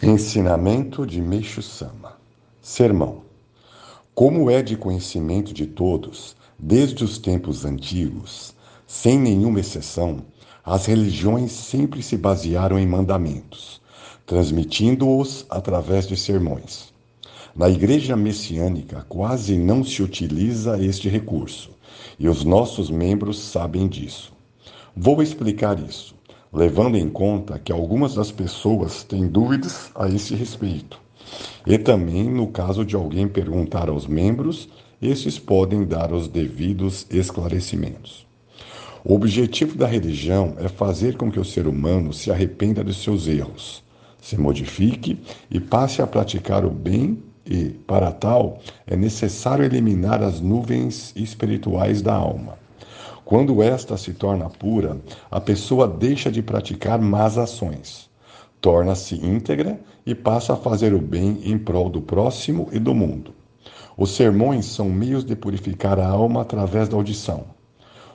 Ensinamento de Meixo Sama Sermão Como é de conhecimento de todos, desde os tempos antigos, sem nenhuma exceção, as religiões sempre se basearam em mandamentos, transmitindo-os através de sermões. Na Igreja Messiânica quase não se utiliza este recurso, e os nossos membros sabem disso. Vou explicar isso levando em conta que algumas das pessoas têm dúvidas a esse respeito. E também, no caso de alguém perguntar aos membros, estes podem dar os devidos esclarecimentos. O objetivo da religião é fazer com que o ser humano se arrependa de seus erros, se modifique e passe a praticar o bem e, para tal, é necessário eliminar as nuvens espirituais da alma. Quando esta se torna pura, a pessoa deixa de praticar más ações, torna-se íntegra e passa a fazer o bem em prol do próximo e do mundo. Os sermões são meios de purificar a alma através da audição.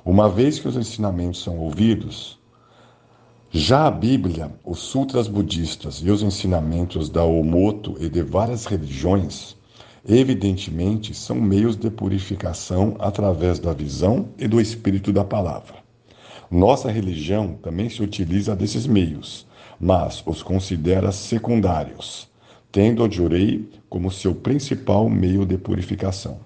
Uma vez que os ensinamentos são ouvidos, já a Bíblia, os sutras budistas e os ensinamentos da Omoto e de várias religiões evidentemente, são meios de purificação através da visão e do espírito da palavra. Nossa religião também se utiliza desses meios, mas os considera secundários, tendo o jurei como seu principal meio de purificação.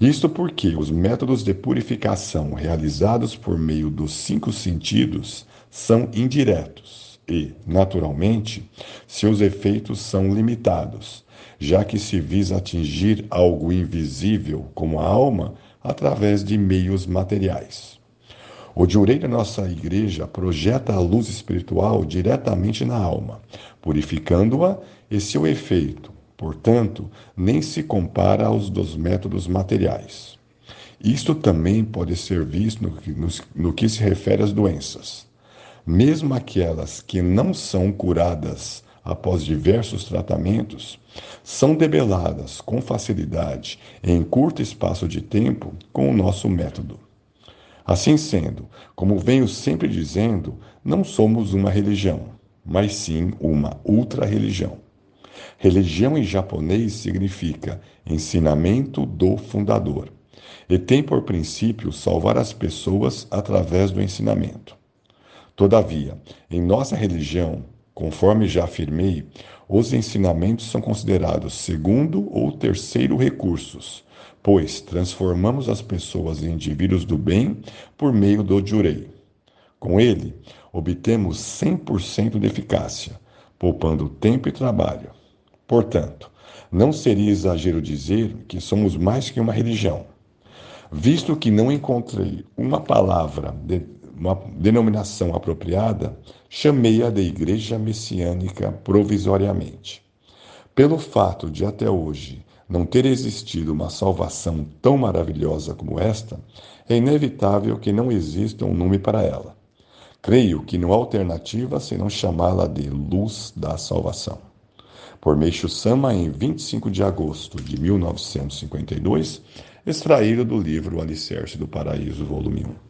Isto porque os métodos de purificação realizados por meio dos cinco sentidos são indiretos e, naturalmente, seus efeitos são limitados já que se visa atingir algo invisível, como a alma, através de meios materiais. O jurei da nossa igreja projeta a luz espiritual diretamente na alma, purificando-a e seu efeito, portanto, nem se compara aos dos métodos materiais. Isto também pode ser visto no, no, no que se refere às doenças. Mesmo aquelas que não são curadas após diversos tratamentos, são debeladas com facilidade em curto espaço de tempo com o nosso método. Assim sendo, como venho sempre dizendo, não somos uma religião, mas sim uma ultra-religião. Religião em japonês significa ensinamento do fundador e tem por princípio salvar as pessoas através do ensinamento. Todavia, em nossa religião, Conforme já afirmei, os ensinamentos são considerados segundo ou terceiro recursos, pois transformamos as pessoas em indivíduos do bem por meio do jurei. Com ele, obtemos 100% de eficácia, poupando tempo e trabalho. Portanto, não seria exagero dizer que somos mais que uma religião. Visto que não encontrei uma palavra de uma denominação apropriada, chamei-a de Igreja Messiânica provisoriamente. Pelo fato de até hoje não ter existido uma salvação tão maravilhosa como esta, é inevitável que não exista um nome para ela. Creio que não há alternativa senão chamá-la de Luz da Salvação. Por Meixo Sama, em 25 de agosto de 1952, extraído do livro Alicerce do Paraíso, volume 1.